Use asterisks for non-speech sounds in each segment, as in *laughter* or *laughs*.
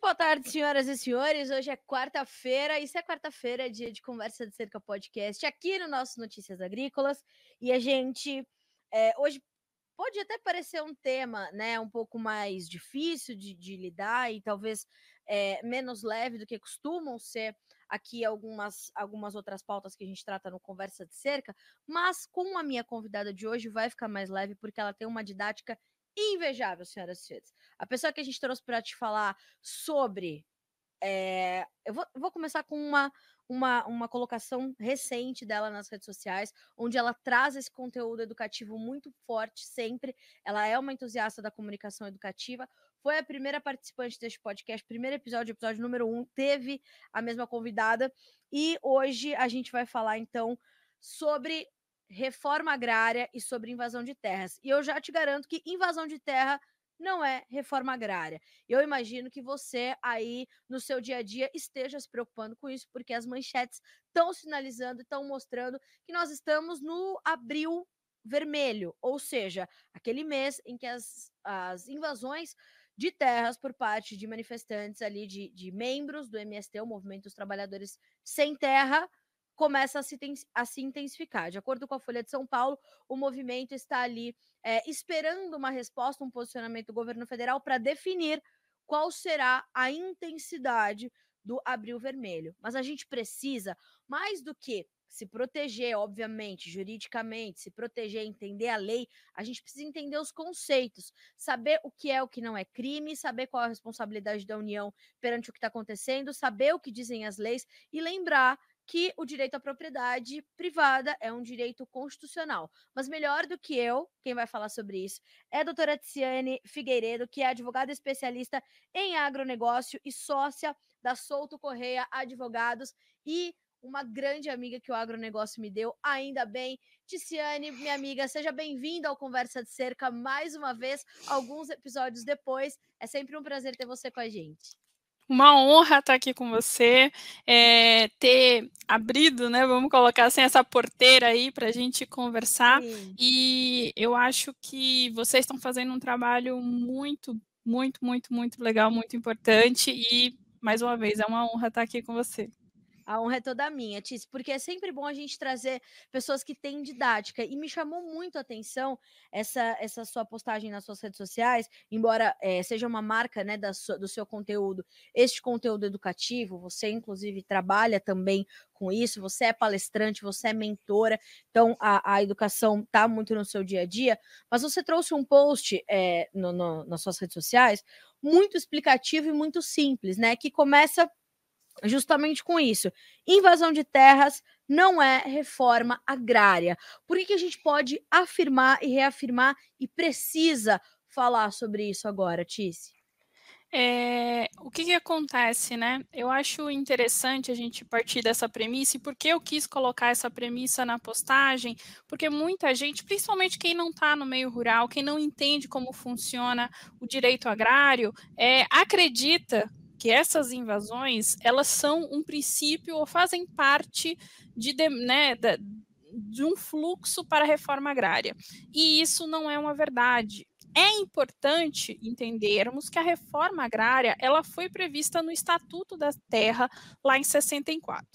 Muito boa tarde, senhoras e senhores. Hoje é quarta-feira, isso é quarta-feira, dia de conversa de cerca podcast aqui no nosso Notícias Agrícolas. E a gente é, hoje pode até parecer um tema, né, um pouco mais difícil de, de lidar e talvez é, menos leve do que costumam ser aqui algumas, algumas outras pautas que a gente trata no Conversa de Cerca, mas com a minha convidada de hoje vai ficar mais leve porque ela tem uma didática invejável, senhoras e senhores. A pessoa que a gente trouxe para te falar sobre. É, eu, vou, vou começar com uma, uma, uma colocação recente dela nas redes sociais, onde ela traz esse conteúdo educativo muito forte sempre. Ela é uma entusiasta da comunicação educativa. Foi a primeira participante deste podcast, primeiro episódio, episódio número um, teve a mesma convidada. E hoje a gente vai falar, então, sobre reforma agrária e sobre invasão de terras. E eu já te garanto que invasão de terra não é reforma agrária. Eu imagino que você aí no seu dia a dia esteja se preocupando com isso, porque as manchetes estão sinalizando, estão mostrando que nós estamos no abril vermelho, ou seja, aquele mês em que as, as invasões de terras por parte de manifestantes ali, de, de membros do MST, o Movimento dos Trabalhadores Sem Terra, começa a se, a se intensificar. De acordo com a Folha de São Paulo, o movimento está ali é, esperando uma resposta, um posicionamento do governo federal para definir qual será a intensidade do abril vermelho. Mas a gente precisa, mais do que se proteger, obviamente, juridicamente, se proteger, entender a lei, a gente precisa entender os conceitos, saber o que é o que não é crime, saber qual é a responsabilidade da União perante o que está acontecendo, saber o que dizem as leis e lembrar que o direito à propriedade privada é um direito constitucional. Mas melhor do que eu, quem vai falar sobre isso, é a doutora Tiziane Figueiredo, que é advogada especialista em agronegócio e sócia da Souto Correia Advogados e uma grande amiga que o agronegócio me deu, ainda bem. Ticiane, minha amiga, seja bem-vinda ao Conversa de Cerca mais uma vez, alguns episódios depois. É sempre um prazer ter você com a gente uma honra estar aqui com você, é, ter abrido, né? Vamos colocar assim essa porteira aí para a gente conversar. Sim. E eu acho que vocês estão fazendo um trabalho muito, muito, muito, muito legal, muito importante. E mais uma vez é uma honra estar aqui com você. A honra é toda minha, Tis, porque é sempre bom a gente trazer pessoas que têm didática. E me chamou muito a atenção essa, essa sua postagem nas suas redes sociais, embora é, seja uma marca né, da sua, do seu conteúdo, este conteúdo educativo, você inclusive trabalha também com isso, você é palestrante, você é mentora, então a, a educação está muito no seu dia a dia, mas você trouxe um post é, no, no, nas suas redes sociais muito explicativo e muito simples, né? Que começa justamente com isso. Invasão de terras não é reforma agrária. Por que, que a gente pode afirmar e reafirmar e precisa falar sobre isso agora, Tice? É, o que, que, acontece, né? Eu acho interessante a gente partir dessa premissa, e por que eu quis colocar essa premissa na postagem? Porque muita gente, principalmente quem não está no meio rural, quem não entende como funciona o direito agrário, é, acredita que essas invasões elas são um princípio ou fazem parte de, de, né, de um fluxo para a reforma agrária. E isso não é uma verdade. É importante entendermos que a reforma agrária ela foi prevista no Estatuto da Terra lá em 64.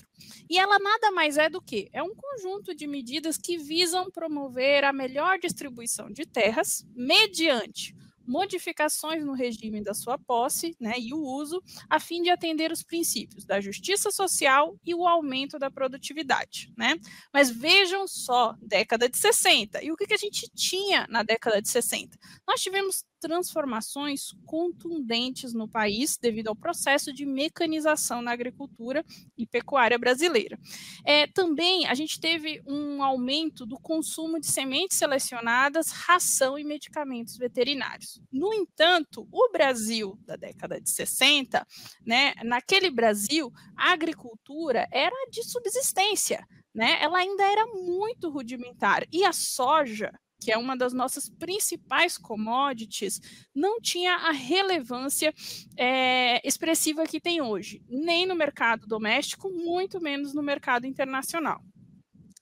E ela nada mais é do que é um conjunto de medidas que visam promover a melhor distribuição de terras mediante modificações no regime da sua posse né, e o uso, a fim de atender os princípios da justiça social e o aumento da produtividade. Né? Mas vejam só, década de 60. E o que, que a gente tinha na década de 60? Nós tivemos transformações contundentes no país devido ao processo de mecanização na agricultura e pecuária brasileira. É, também a gente teve um aumento do consumo de sementes selecionadas, ração e medicamentos veterinários. No entanto, o Brasil da década de 60, né, naquele Brasil, a agricultura era de subsistência. Né, ela ainda era muito rudimentar. E a soja, que é uma das nossas principais commodities, não tinha a relevância é, expressiva que tem hoje, nem no mercado doméstico, muito menos no mercado internacional.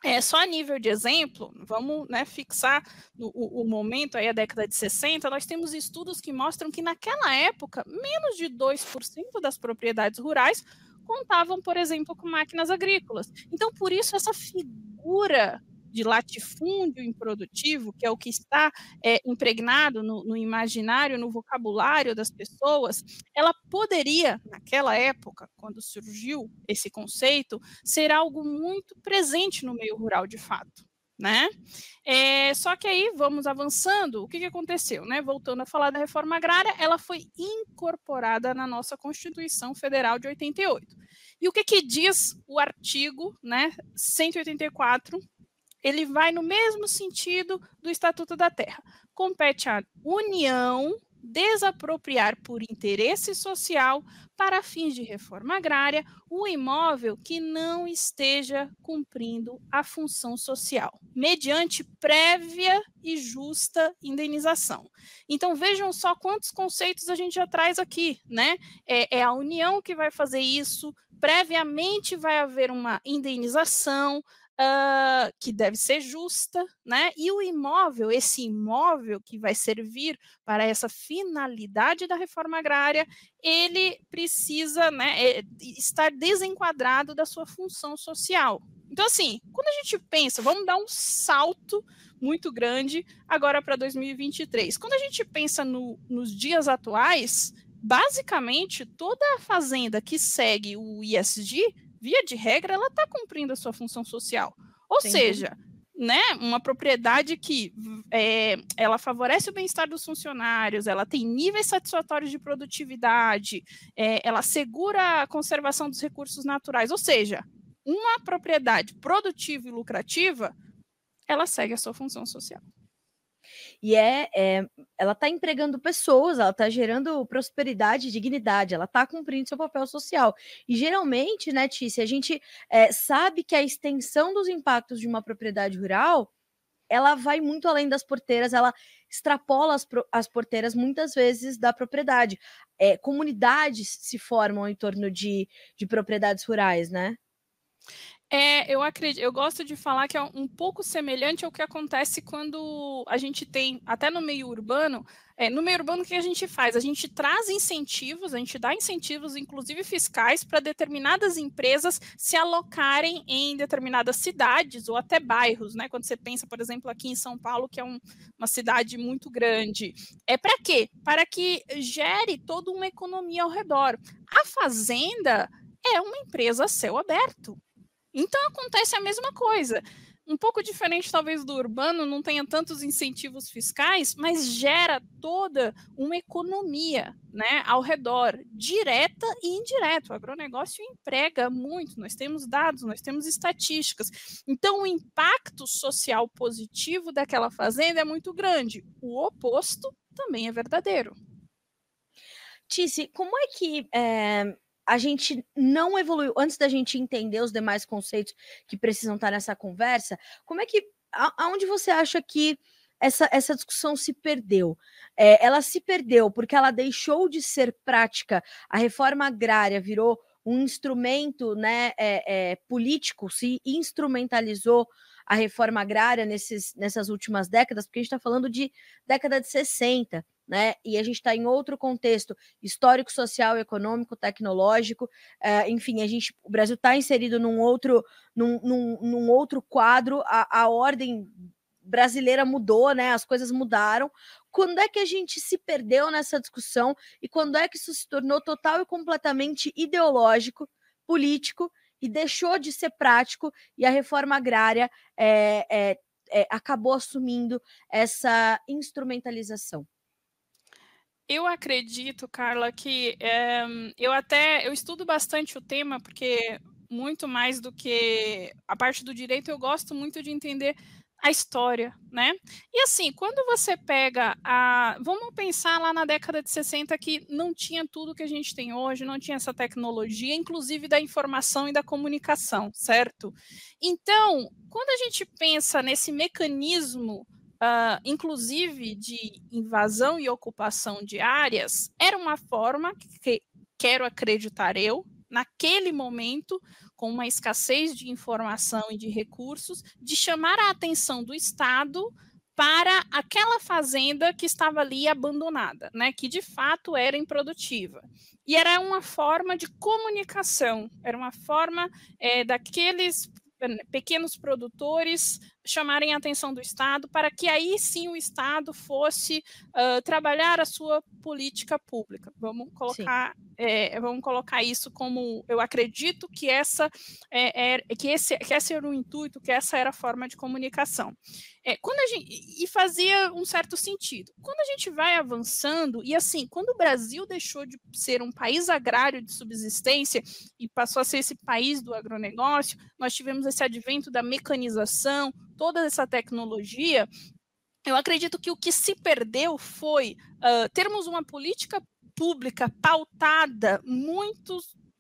É, só a nível de exemplo, vamos né, fixar o, o, momento aí, a década de 60, nós temos estudos que mostram que naquela época, menos de 2% das propriedades rurais contavam, por exemplo, com máquinas agrícolas. Então, por isso, essa figura de latifúndio improdutivo, que é o que está é, impregnado no, no imaginário, no vocabulário das pessoas, ela poderia, naquela época, quando surgiu esse conceito, ser algo muito presente no meio rural de fato. Né? É, só que aí vamos avançando. O que, que aconteceu, né? Voltando a falar da reforma agrária, ela foi incorporada na nossa Constituição Federal de 88. E o que, que diz o artigo, né, 184 ele vai no mesmo sentido do Estatuto da Terra. Compete à União desapropriar por interesse social para fins de reforma agrária o imóvel que não esteja cumprindo a função social, mediante prévia e justa indenização. Então vejam só quantos conceitos a gente já traz aqui, né? É, é a União que vai fazer isso, previamente vai haver uma indenização, uh, que deve ser justa, né? E o imóvel, esse imóvel que vai servir para essa finalidade da reforma agrária, ele precisa né, é, estar desenquadrado da sua função social. Então, assim, quando a gente pensa, vamos dar um salto muito grande agora para 2023. Quando a gente pensa no, nos dias atuais, basicamente toda a fazenda que segue o ISD via de regra, ela está cumprindo a sua função social. Ou Entendi. seja, né, uma propriedade que é, ela favorece o bem-estar dos funcionários, ela tem níveis satisfatórios de produtividade, é, ela segura a conservação dos recursos naturais, ou seja, uma propriedade produtiva e lucrativa, ela segue a sua função social. E é, é ela está empregando pessoas, ela está gerando prosperidade, dignidade, ela está cumprindo seu papel social. E geralmente, né, Tícia, a gente é, sabe que a extensão dos impactos de uma propriedade rural ela vai muito além das porteiras, ela extrapola as, as porteiras muitas vezes da propriedade. É, comunidades se formam em torno de, de propriedades rurais, né? É, eu acredito, eu gosto de falar que é um pouco semelhante ao que acontece quando a gente tem, até no meio urbano, é, no meio urbano o que a gente faz? A gente traz incentivos, a gente dá incentivos, inclusive fiscais, para determinadas empresas se alocarem em determinadas cidades ou até bairros, né? Quando você pensa, por exemplo, aqui em São Paulo, que é um, uma cidade muito grande. É para quê? Para que gere toda uma economia ao redor. A fazenda é uma empresa a céu aberto. Então acontece a mesma coisa. Um pouco diferente, talvez, do urbano, não tenha tantos incentivos fiscais, mas gera toda uma economia né, ao redor, direta e indireta. O agronegócio emprega muito, nós temos dados, nós temos estatísticas. Então, o impacto social positivo daquela fazenda é muito grande. O oposto também é verdadeiro. Tice, como é que é, a gente não evoluiu, antes da gente entender os demais conceitos que precisam estar nessa conversa, como é que, aonde você acha que essa, essa discussão se perdeu? É, ela se perdeu porque ela deixou de ser prática, a reforma agrária virou um instrumento né, é, é, político, se instrumentalizou a reforma agrária nesses, nessas últimas décadas, porque a gente está falando de década de 60, né? E a gente está em outro contexto histórico, social, econômico, tecnológico, uh, enfim, a gente, o Brasil está inserido num outro, num, num, num outro quadro, a, a ordem brasileira mudou, né? As coisas mudaram. Quando é que a gente se perdeu nessa discussão e quando é que isso se tornou total e completamente ideológico, político e deixou de ser prático e a reforma agrária é, é, é, acabou assumindo essa instrumentalização? Eu acredito, Carla, que é, eu até eu estudo bastante o tema porque muito mais do que a parte do direito eu gosto muito de entender a história, né? E assim, quando você pega a. Vamos pensar lá na década de 60 que não tinha tudo que a gente tem hoje, não tinha essa tecnologia, inclusive da informação e da comunicação, certo? Então, quando a gente pensa nesse mecanismo uh, inclusive de invasão e ocupação de áreas, era uma forma que, quero acreditar eu, naquele momento, com uma escassez de informação e de recursos, de chamar a atenção do Estado para aquela fazenda que estava ali abandonada, né, que de fato era improdutiva. E era uma forma de comunicação, era uma forma é, daqueles pequenos produtores chamarem a atenção do Estado para que aí sim o Estado fosse uh, trabalhar a sua política pública. Vamos colocar, é, vamos colocar isso como eu acredito que essa é, é, que esse que esse era o intuito, que essa era a forma de comunicação. É, quando a gente, e fazia um certo sentido. Quando a gente vai avançando, e assim, quando o Brasil deixou de ser um país agrário de subsistência e passou a ser esse país do agronegócio, nós tivemos esse advento da mecanização, toda essa tecnologia, eu acredito que o que se perdeu foi uh, termos uma política pública pautada muito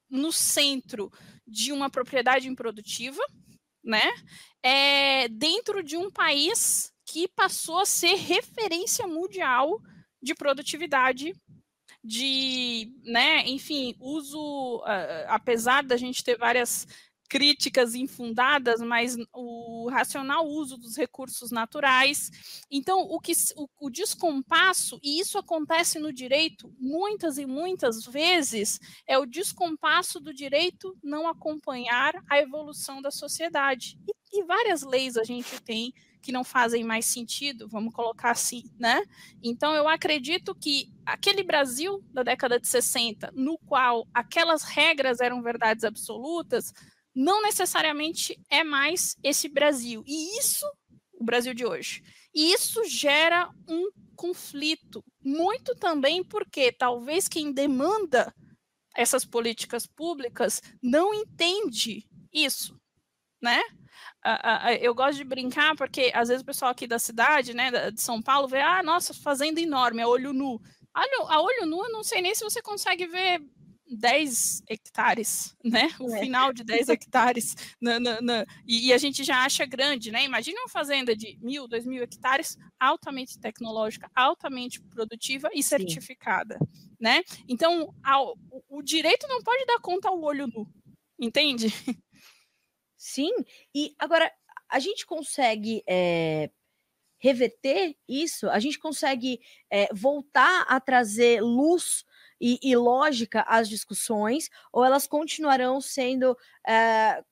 no centro de uma propriedade improdutiva, né? É, dentro de um país que passou a ser referência mundial de produtividade, de, né, enfim, uso, uh, apesar da gente ter várias críticas infundadas, mas o racional uso dos recursos naturais. Então, o, que, o, o descompasso, e isso acontece no direito muitas e muitas vezes, é o descompasso do direito não acompanhar a evolução da sociedade. E, e várias leis a gente tem que não fazem mais sentido, vamos colocar assim, né? Então eu acredito que aquele Brasil da década de 60, no qual aquelas regras eram verdades absolutas, não necessariamente é mais esse Brasil. E isso, o Brasil de hoje. E isso gera um conflito, muito também porque talvez quem demanda essas políticas públicas não entende isso, né? eu gosto de brincar porque às vezes o pessoal aqui da cidade, né, de São Paulo, vê, ah, nossa, fazenda enorme, a olho nu. A olho nu, eu não sei nem se você consegue ver 10 hectares, né? O é. final de 10 hectares. Na, na, na, e, e, a gente já acha grande, né? Imagina uma fazenda de mil, dois mil hectares, altamente tecnológica, altamente produtiva e certificada, Sim. né? Então, ao, o, direito não pode dar conta ao olho nu, entende? Sim, e agora a gente consegue é, reverter isso, a gente consegue é, voltar a trazer luz e, e lógica às discussões, ou elas continuarão sendo é,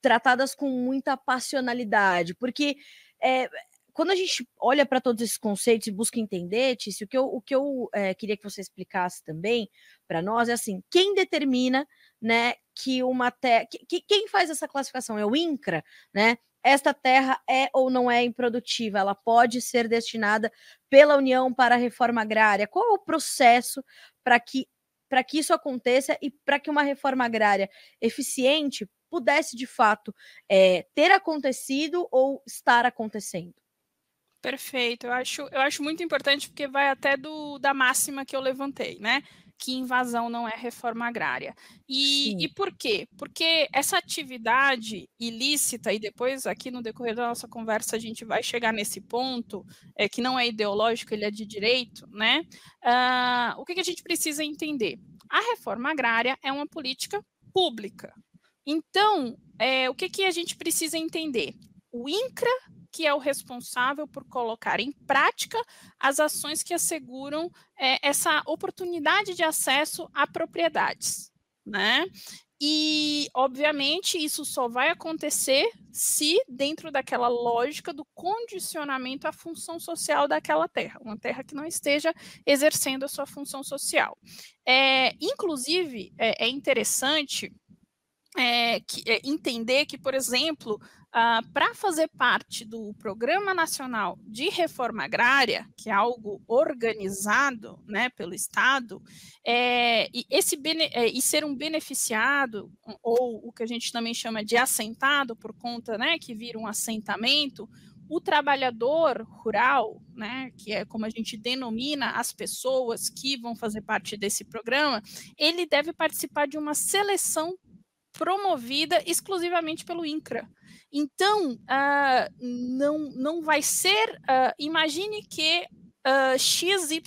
tratadas com muita passionalidade? Porque é, quando a gente olha para todos esses conceitos e busca entender, Tício, o que eu, o que eu é, queria que você explicasse também para nós é assim: quem determina né, que uma terra. Que, quem faz essa classificação? É o INCRA, né? Esta terra é ou não é improdutiva, ela pode ser destinada pela União para a reforma agrária. Qual é o processo para que, para que isso aconteça e para que uma reforma agrária eficiente pudesse, de fato, é, ter acontecido ou estar acontecendo? Perfeito, eu acho, eu acho muito importante porque vai até do, da máxima que eu levantei, né? Que invasão não é reforma agrária. E, e, por quê? Porque essa atividade ilícita, e depois aqui no decorrer da nossa conversa a gente vai chegar nesse ponto, é, que não é ideológico, ele é de direito, né? Uh, o que, que a gente precisa entender? A reforma agrária é uma política pública. Então, é, o que, que a gente precisa entender? O INCRA que é o responsável por colocar em prática as ações que asseguram é, essa oportunidade de acesso a propriedades, né? E, obviamente, isso só vai acontecer se, dentro daquela lógica do condicionamento à função social daquela terra, uma terra que não esteja exercendo a sua função social. É, inclusive, é, é interessante é, que, é, entender que, por exemplo, Uh, para fazer parte do Programa Nacional de Reforma Agrária, que é algo organizado né, pelo Estado, é, e, esse e ser um beneficiado, ou o que a gente também chama de assentado, por conta né, que vira um assentamento, o trabalhador rural, né, que é como a gente denomina as pessoas que vão fazer parte desse programa, ele deve participar de uma seleção promovida exclusivamente pelo INCRA. Então, uh, não, não vai ser. Uh, imagine que uh, XYZ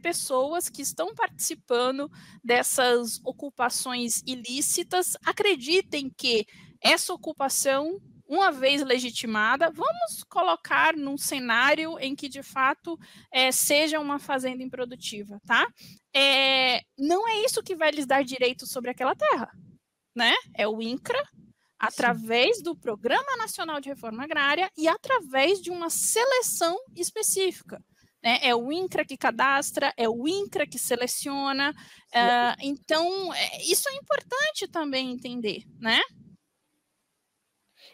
pessoas que estão participando dessas ocupações ilícitas acreditem que essa ocupação uma vez legitimada, vamos colocar num cenário em que de fato é, seja uma fazenda improdutiva, tá? É, não é isso que vai lhes dar direito sobre aquela terra, né? É o INCRA, através Sim. do Programa Nacional de Reforma Agrária e através de uma seleção específica. Né? É o INCRA que cadastra, é o INCRA que seleciona. Uh, então, é, isso é importante também entender, né?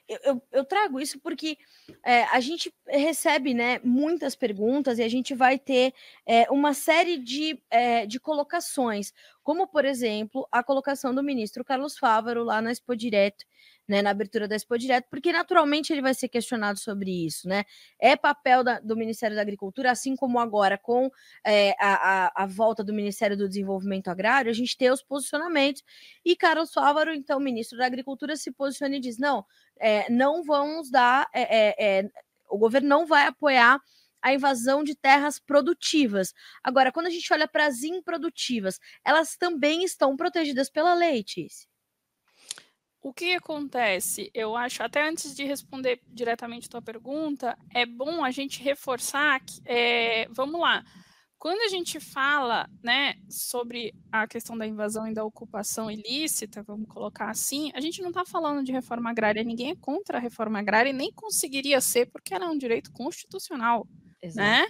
Eu, eu, eu trago isso porque é, a gente recebe né, muitas perguntas e a gente vai ter é, uma série de, é, de colocações, como, por exemplo, a colocação do ministro Carlos Fávaro lá na Expo Direto, né, na abertura da Expo Direto, porque naturalmente ele vai ser questionado sobre isso, né? É papel da, do Ministério da Agricultura, assim como agora com é, a, a, a, volta do Ministério do Desenvolvimento Agrário, a gente ter os posicionamentos. E Carlos Fávaro, então, ministro da Agricultura, se posiciona e diz: não, é, não vamos dar, é, o governo não vai apoiar a invasão de terras produtivas. Agora, quando a gente olha para as improdutivas, elas também estão protegidas pela lei, Tice o que acontece? Eu acho, até antes de responder diretamente a tua pergunta, é bom a gente reforçar que, é, vamos lá, quando a gente fala né, sobre a questão da invasão e da ocupação ilícita, vamos colocar assim, a gente não está falando de reforma agrária, ninguém é contra a reforma agrária e nem conseguiria ser, porque ela é um direito constitucional. Exato. Né?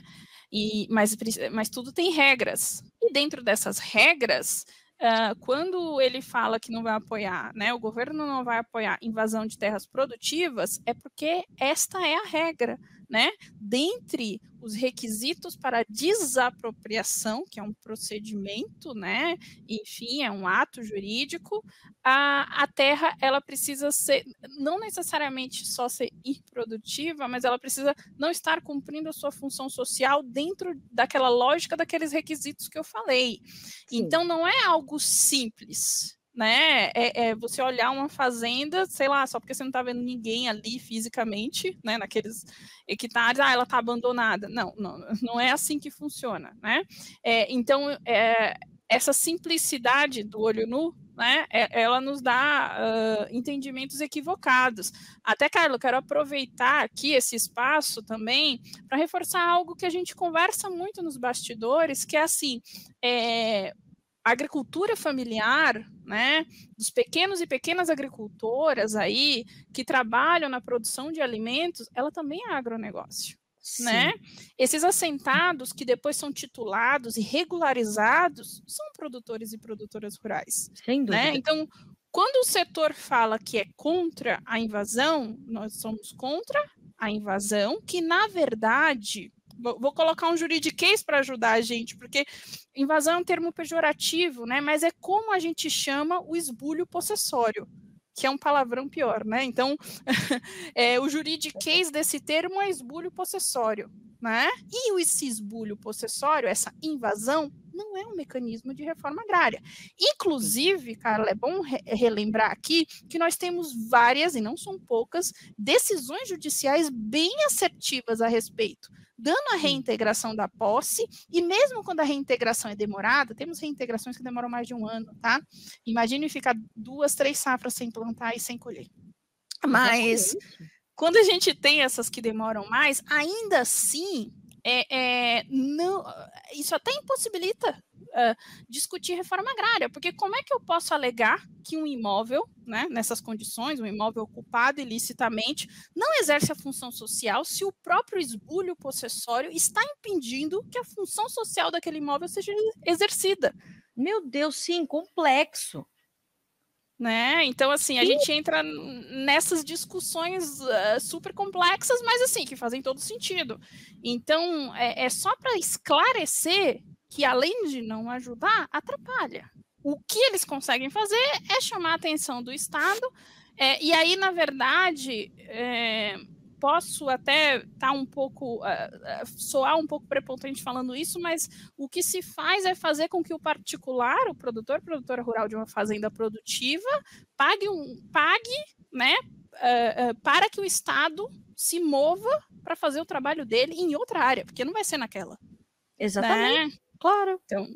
E, mas, mas tudo tem regras. E dentro dessas regras, Uh, quando ele fala que não vai apoiar, né, o governo não vai apoiar invasão de terras produtivas, é porque esta é a regra, né? Dentre os requisitos para desapropriação, que é um procedimento, né? Enfim, é um ato jurídico. A, a terra ela precisa ser não necessariamente só ser improdutiva, mas ela precisa não estar cumprindo a sua função social dentro daquela lógica daqueles requisitos que eu falei. Sim. Então não é algo simples, né? É, é, você olhar uma fazenda, sei lá, só porque você não está vendo ninguém ali fisicamente, né? Naqueles hectares, ah, ela está abandonada. Não, não, não é assim que funciona, né? É, então, é, essa simplicidade do olho nu, né? É, ela nos dá uh, entendimentos equivocados. Até, Carlos, quero aproveitar aqui esse espaço também para reforçar algo que a gente conversa muito nos bastidores, que é assim, é, a agricultura familiar, né, dos pequenos e pequenas agricultoras aí que trabalham na produção de alimentos, ela também é agronegócio. Né? Esses assentados que depois são titulados e regularizados são produtores e produtoras rurais. Sem né? dúvida. Né? Então, quando o setor fala que é contra a invasão, nós somos contra a invasão, que na verdade vou colocar um juridiquês para ajudar a gente, porque invasão é um termo pejorativo, né? Mas é como a gente chama o esbulho possessório, que é um palavrão pior, né? Então, *laughs* é, o juridiquês desse termo é esbulho possessório, né? E esse esbulho possessório, essa invasão, não é um mecanismo de reforma agrária. Inclusive, Carla, é bom re relembrar aqui que nós temos várias, e não são poucas, decisões judiciais bem assertivas a respeito dando a reintegração da posse, e mesmo quando a reintegração é demorada, temos reintegrações que demoram mais de um ano, tá? Imagine ficar duas, três safras sem plantar e sem colher. Mas quando a gente tem essas que demoram mais, ainda assim, é, é, não, isso até impossibilita uh, discutir reforma agrária, porque como é que eu posso alegar que um imóvel, né, nessas condições, um imóvel ocupado ilicitamente, não exerce a função social se o próprio esbulho possessório está impedindo que a função social daquele imóvel seja exercida? Meu Deus, sim, complexo. Né? Então, assim, a Sim. gente entra nessas discussões uh, super complexas, mas assim, que fazem todo sentido. Então, é, é só para esclarecer que além de não ajudar, atrapalha. O que eles conseguem fazer é chamar a atenção do Estado, é, e aí, na verdade, é, posso até estar tá um pouco, uh, soar um pouco prepotente falando isso, mas o que se faz é fazer com que o particular, o produtor, produtora rural de uma fazenda produtiva, pague, um, pague né, uh, uh, para que o Estado se mova para fazer o trabalho dele em outra área, porque não vai ser naquela Exatamente. Né? Claro. Então,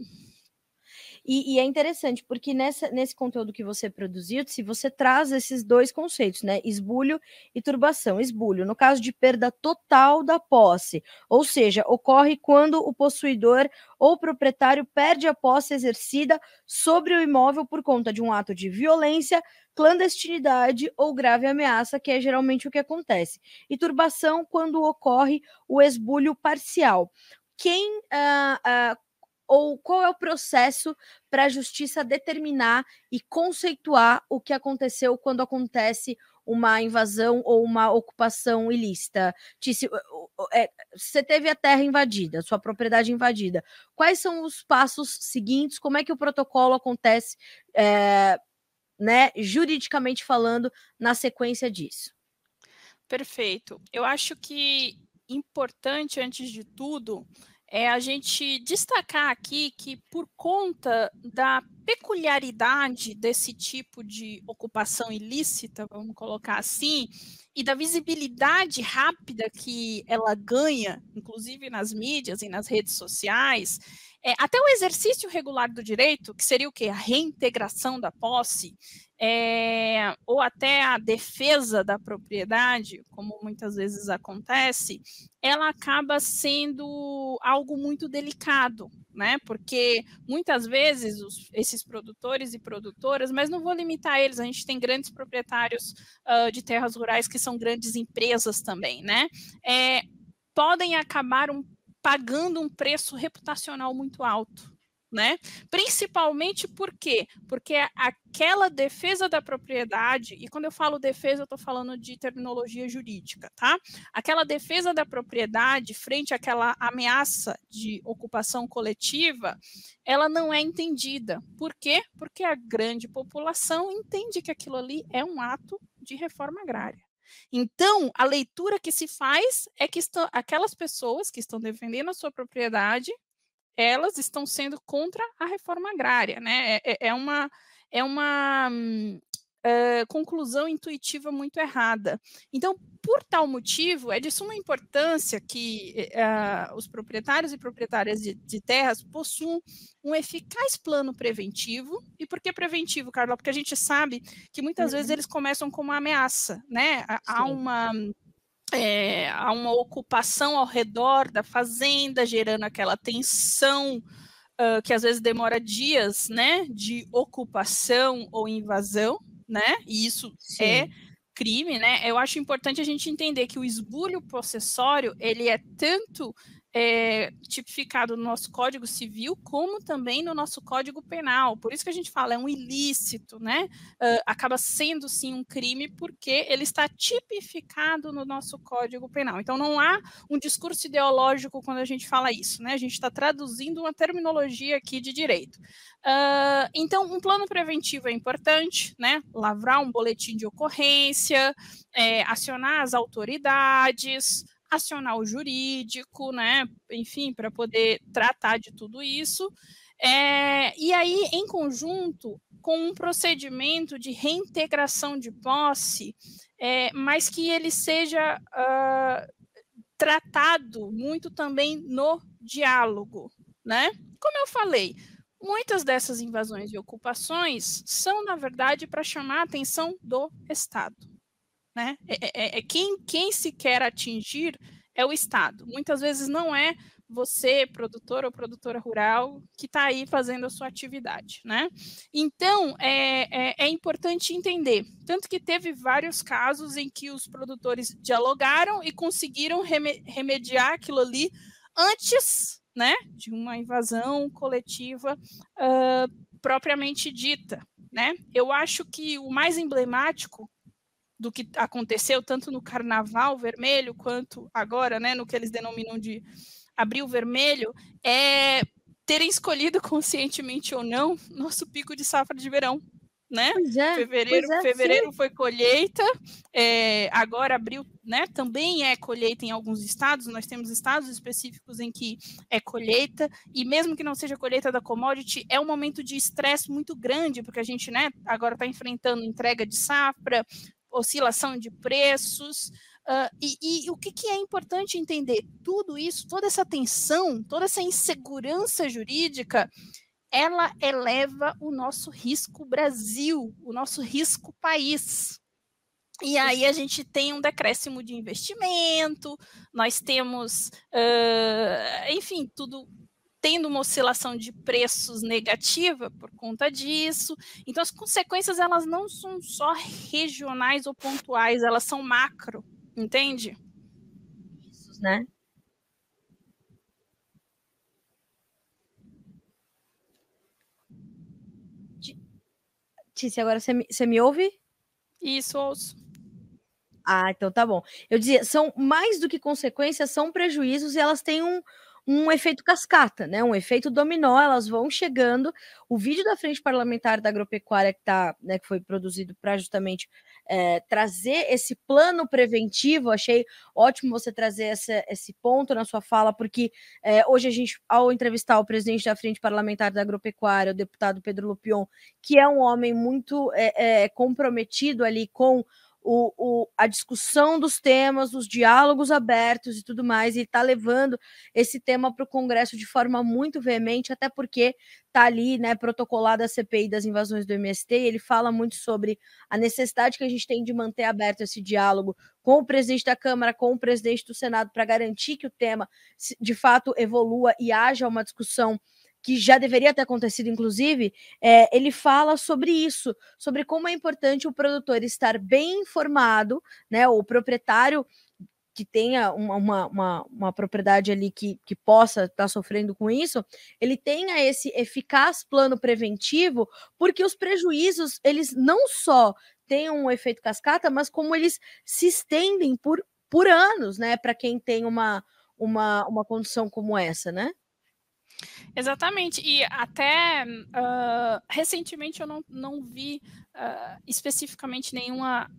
e, e, é interessante, porque nessa, nesse conteúdo que você produziu, se você traz esses dois conceitos, né? Esbulho e turbação. Esbulho, no caso de perda total da posse, ou seja, ocorre quando o possuidor ou proprietário perde a posse exercida sobre o imóvel por conta de um ato de violência, clandestinidade ou grave ameaça, que é geralmente o que acontece. E turbação quando ocorre o esbulho parcial. Quem uh, uh, ou qual é o processo para a justiça determinar e conceituar o que aconteceu quando acontece uma invasão ou uma ocupação ilícita? Tício, é, você teve a terra invadida, sua propriedade invadida. Quais são os passos seguintes? Como é que o protocolo acontece, é, né, juridicamente falando, na sequência disso? Perfeito. Eu acho que importante, antes de tudo, é a gente destacar aqui que, por conta da peculiaridade desse tipo de ocupação ilícita, vamos colocar assim, e da visibilidade rápida que ela ganha, inclusive nas mídias e nas redes sociais, é, até o exercício regular do direito, que seria o quê? A reintegração da posse, é, ou até a defesa da propriedade, como muitas vezes acontece, ela acaba sendo algo muito delicado, né? Porque muitas vezes os, esses produtores e produtoras, mas não vou limitar eles, a gente tem grandes proprietários uh, de terras rurais que são grandes empresas também, né? É, podem acabar um, pagando um preço reputacional muito alto né? Principalmente por quê? Porque aquela defesa da propriedade, e quando eu falo defesa, eu estou falando de terminologia jurídica, tá? Aquela defesa da propriedade frente àquela ameaça de ocupação coletiva, ela não é entendida. Por quê? Porque a grande população entende que aquilo ali é um ato de reforma agrária. Então, a leitura que se faz é que estão, aquelas pessoas que estão defendendo a sua propriedade elas estão sendo contra a reforma agrária, né? É, é, é uma, é uma é, conclusão intuitiva muito errada. Então, por tal motivo, é de suma importância que uh, os proprietários e proprietárias de, de, terras possuam um eficaz plano preventivo. E por que preventivo, Carla? Porque a gente sabe que muitas uhum. vezes eles começam com uma ameaça, né? Há uma é, há uma ocupação ao redor da fazenda, gerando aquela tensão uh, que às vezes demora dias, né, de ocupação ou invasão, né? E isso Sim. é crime, né? Eu acho importante a gente entender que o esbulho possessório ele é tanto é, tipificado no nosso Código Civil, como também no nosso Código Penal. Por isso que a gente fala, é um ilícito, né? Uh, acaba sendo sim um crime, porque ele está tipificado no nosso Código Penal. Então, não há um discurso ideológico quando a gente fala isso, né? A gente está traduzindo uma terminologia aqui de direito. Uh, então, um plano preventivo é importante, né? Lavrar um boletim de ocorrência, é, acionar as autoridades acionar o jurídico, né? Enfim, para poder tratar de tudo isso. É, e aí, em conjunto com um procedimento de reintegração de posse, é, mas que ele seja uh, tratado muito também no diálogo, né? Como eu falei, muitas dessas invasões e ocupações são, na verdade, para chamar a atenção do Estado né? É, é, é, é, quem, quem se quer atingir é o Estado. Muitas vezes não é você, produtor ou produtora rural, que está aí fazendo a sua atividade, né? Então, é, é, é, importante entender, tanto que teve vários casos em que os produtores dialogaram e conseguiram remediar aquilo ali antes, né, de uma invasão coletiva uh, propriamente dita, né? Eu acho que o mais emblemático do que aconteceu tanto no Carnaval Vermelho quanto agora, né, no que eles denominam de Abril Vermelho, é terem escolhido conscientemente ou não nosso pico de safra de verão, né? É, fevereiro, é, fevereiro foi colheita, é, agora abril, né? Também é colheita em alguns estados. Nós temos estados específicos em que é colheita e mesmo que não seja colheita da commodity, é um momento de estresse muito grande porque a gente, né? Agora está enfrentando entrega de safra, oscilação de preços, Uh, e, e, o que, que, é importante entender? Tudo isso, toda essa tensão, toda essa insegurança jurídica, ela eleva o nosso risco Brasil, o nosso risco país. E aí a gente tem um decréscimo de investimento, nós temos, uh, enfim, tudo tendo uma oscilação de preços negativa por conta disso. Então as consequências elas não são só regionais ou pontuais, elas são macro, entende? Isso, né? Tícia, agora você me, você me ouve? Isso, ouço. Ah, então tá bom. Eu dizia, são mais do que consequências, são prejuízos e elas têm um, um efeito cascata, né? Um efeito dominó, elas vão chegando. O vídeo da frente parlamentar da agropecuária que tá, né, que foi produzido para justamente é, trazer esse plano preventivo, achei ótimo você trazer essa, esse ponto na sua fala, porque é, hoje a gente, ao entrevistar o presidente da frente parlamentar da agropecuária, o deputado Pedro Lupion, que é um homem muito é, comprometido ali com o, o, a discussão dos temas, os diálogos abertos e tudo mais, e está levando esse tema para o Congresso de forma muito veemente, até porque está ali, né, protocolada a CPI das invasões do MST, e ele fala muito sobre a necessidade que a gente tem de manter aberto esse diálogo com o presidente da Câmara, com o presidente do Senado, para garantir que o tema de fato evolua e haja uma discussão que já deveria ter acontecido, inclusive, é, ele fala sobre isso, sobre como é importante o produtor estar bem informado, né? O proprietário que tenha uma, uma, uma, uma propriedade ali que, que possa estar tá sofrendo com isso, ele tenha esse eficaz plano preventivo, porque os prejuízos, eles não só têm um efeito cascata, mas como eles se estendem por, por anos, né? Para quem tem uma, uma, uma condição como essa, né? Exatamente, e até uh, recentemente eu não, não vi uh, especificamente nenhuma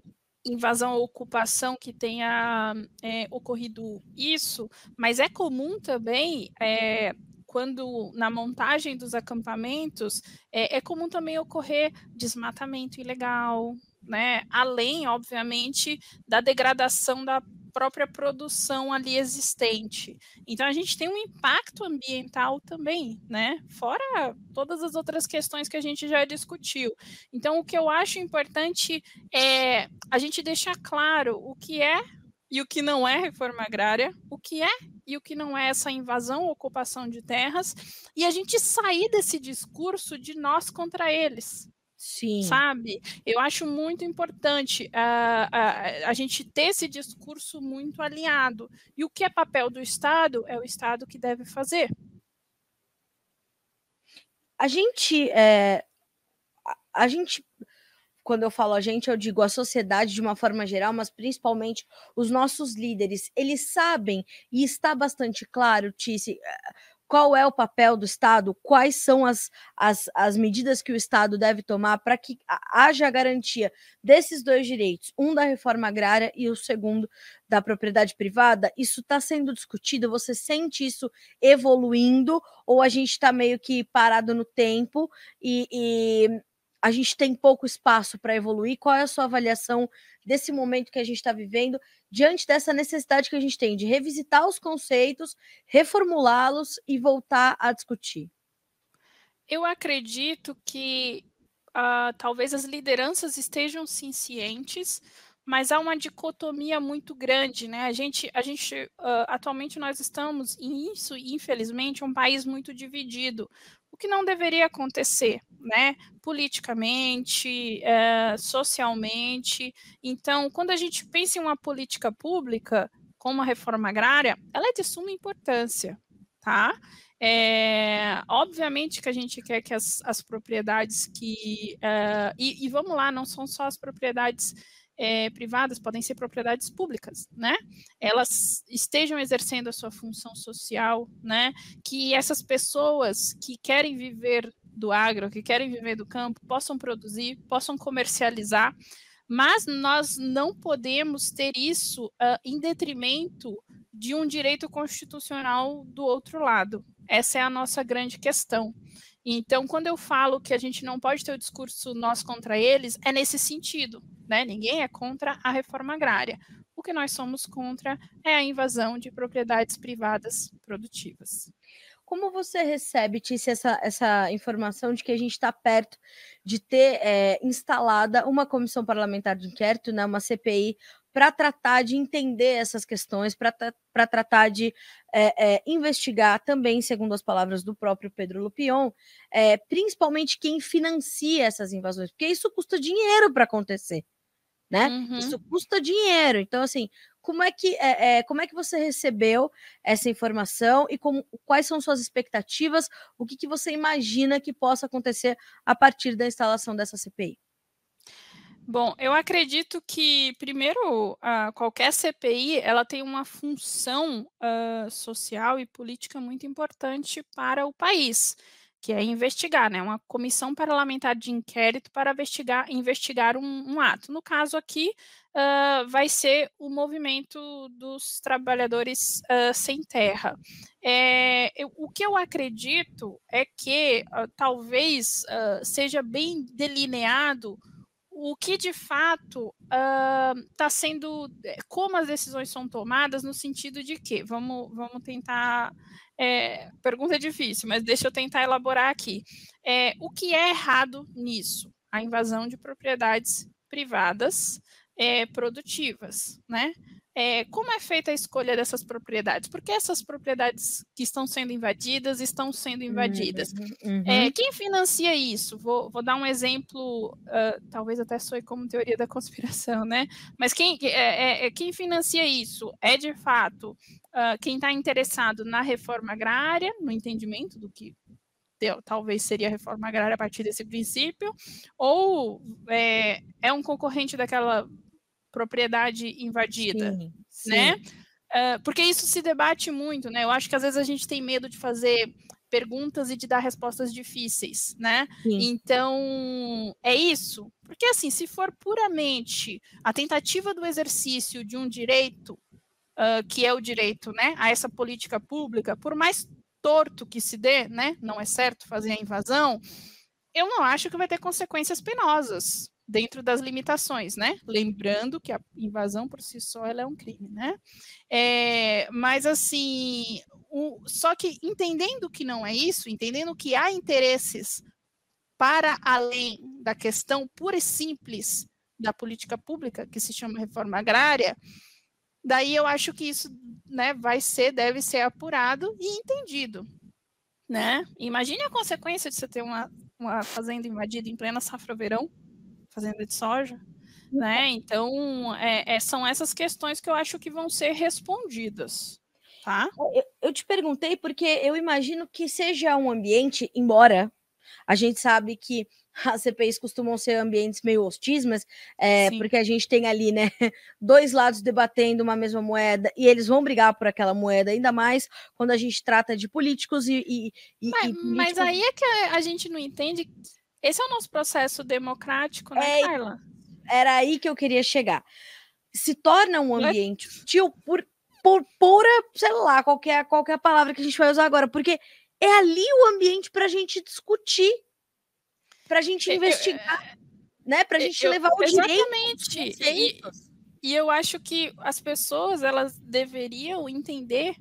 invasão ou ocupação que tenha é, ocorrido isso, mas é comum também é, quando na montagem dos acampamentos é, é, comum também ocorrer desmatamento ilegal, né? Além, obviamente, da degradação da própria produção ali existente. Então a gente tem um impacto ambiental também, né? Fora todas as outras questões que a gente já discutiu. Então o que eu acho importante é a gente deixar claro o que é e o que não é reforma agrária, o que é e o que não é essa invasão ocupação de terras, e a gente sair desse discurso de nós contra eles. Sim. Sabe? Eu acho muito importante a, a, a gente ter esse discurso muito alinhado. E o que é papel do Estado é o Estado que deve fazer. A gente. É, a, a gente quando eu falo a gente, eu digo a sociedade de uma forma geral, mas principalmente os nossos líderes, eles sabem e está bastante claro, Tice, qual é o papel do Estado, quais são as, as, as medidas que o Estado deve tomar para que haja a garantia desses dois direitos, um da reforma agrária e o segundo da propriedade privada. Isso está sendo discutido, você sente isso evoluindo, ou a gente está meio que parado no tempo e, e a gente tem pouco espaço para evoluir? Qual é a sua avaliação desse momento que a gente está vivendo, diante dessa necessidade que a gente tem de revisitar os conceitos, reformulá-los e voltar a discutir? Eu acredito que uh, talvez as lideranças estejam sim cientes, mas há uma dicotomia muito grande, né? A gente, a gente uh, atualmente nós estamos, em isso, infelizmente, um país muito dividido o que não deveria acontecer, né? Politicamente, é, socialmente. Então, quando a gente pensa em uma política pública, como a reforma agrária, ela é de suma importância, tá? É, obviamente que a gente quer que as, as propriedades que. É, e, e, vamos lá, não são só as propriedades é, privadas, podem ser propriedades públicas, né? Elas estejam exercendo a sua função social, né? Que essas pessoas que querem viver do agro, que querem viver do campo, possam produzir, possam comercializar, mas nós não podemos ter isso uh, em detrimento de um direito constitucional do outro lado. Essa é a nossa grande questão. Então, quando eu falo que a gente não pode ter o discurso nós contra eles, é nesse sentido né? Ninguém é contra a reforma agrária. O que nós somos contra é a invasão de propriedades privadas produtivas. Como você recebe, Tícia, essa, essa informação de que a gente está perto de ter é, instalada uma comissão parlamentar de inquérito, né, uma CPI, para tratar de entender essas questões, para tratar de é, é, investigar também, segundo as palavras do próprio Pedro Lupion, é, principalmente quem financia essas invasões, porque isso custa dinheiro para acontecer. Né? Uhum. Isso custa dinheiro. Então, assim, como é que é, é, como é que você recebeu essa informação e como, quais são suas expectativas? O que, que você imagina que possa acontecer a partir da instalação dessa CPI? Bom, eu acredito que, primeiro, uh, qualquer CPI ela tem uma função uh, social e política muito importante para o país, que é investigar, né? Uma comissão parlamentar de inquérito para investigar, investigar um, um ato. No caso aqui, uh, vai ser o movimento dos trabalhadores sem terra. É, eu, o que eu acredito é que talvez seja bem delineado o que de fato está uh, sendo, eh, como as decisões são tomadas, no sentido de que, vamos, vamos tentar, é, pergunta difícil, mas deixa eu tentar elaborar aqui. É, o que é errado nisso? A invasão de propriedades privadas é, produtivas, né? É, como é feita a escolha dessas propriedades? Porque essas propriedades que estão sendo invadidas estão sendo invadidas. Uhum, uhum. É, quem financia isso? Vou, vou, dar um exemplo, uh, talvez até soe como teoria da conspiração, né? Mas quem, é, é, é quem financia isso é de fato uh, quem está interessado na reforma agrária, no entendimento do que talvez seria a reforma agrária a partir desse princípio, ou é, é um concorrente daquela propriedade invadida, sim, sim. né? Uh, porque isso se debate muito, né? Eu acho que às vezes a gente tem medo de fazer perguntas e de dar respostas difíceis, né? Sim. Então, é isso. Porque assim, se for puramente a tentativa do exercício de um direito, uh, que é o direito, né, a essa política pública, por mais torto que se dê, né, não é certo fazer a invasão, eu não acho que vai ter consequências penosas, dentro das limitações, né? Lembrando que a invasão por si só é um crime, né? É, mas assim, o, só que entendendo que não é isso, entendendo que há interesses para além da questão pura e simples da política pública, que se chama reforma agrária, daí eu acho que isso né, vai ser, deve ser apurado e entendido. Né? Imagine a consequência de você ter uma, uma fazenda invadida em plena safra-verão, fazenda de soja, né? Então, é, é, são essas questões que eu acho que vão ser respondidas. Tá? Eu, eu te perguntei porque eu imagino que seja um ambiente, embora a gente sabe que *laughs* as CPIs costumam ser ambientes meio hostis, mas é, porque a gente tem ali, né, *laughs* dois lados debatendo uma mesma moeda e eles vão brigar por aquela moeda, ainda mais quando a gente trata de políticos e. e, mas, e políticos... mas aí é que a gente não entende esse é o nosso processo democrático, né, é, Carla? Era aí que eu queria chegar. Se torna um ambiente hostil por, por pura, sei lá, qualquer, qualquer palavra que a gente vai usar agora, porque é ali o ambiente para a gente discutir, para a gente investigar, né? Para a gente eu, levar o exatamente. direito. Exatamente. E, e eu acho que as pessoas elas deveriam entender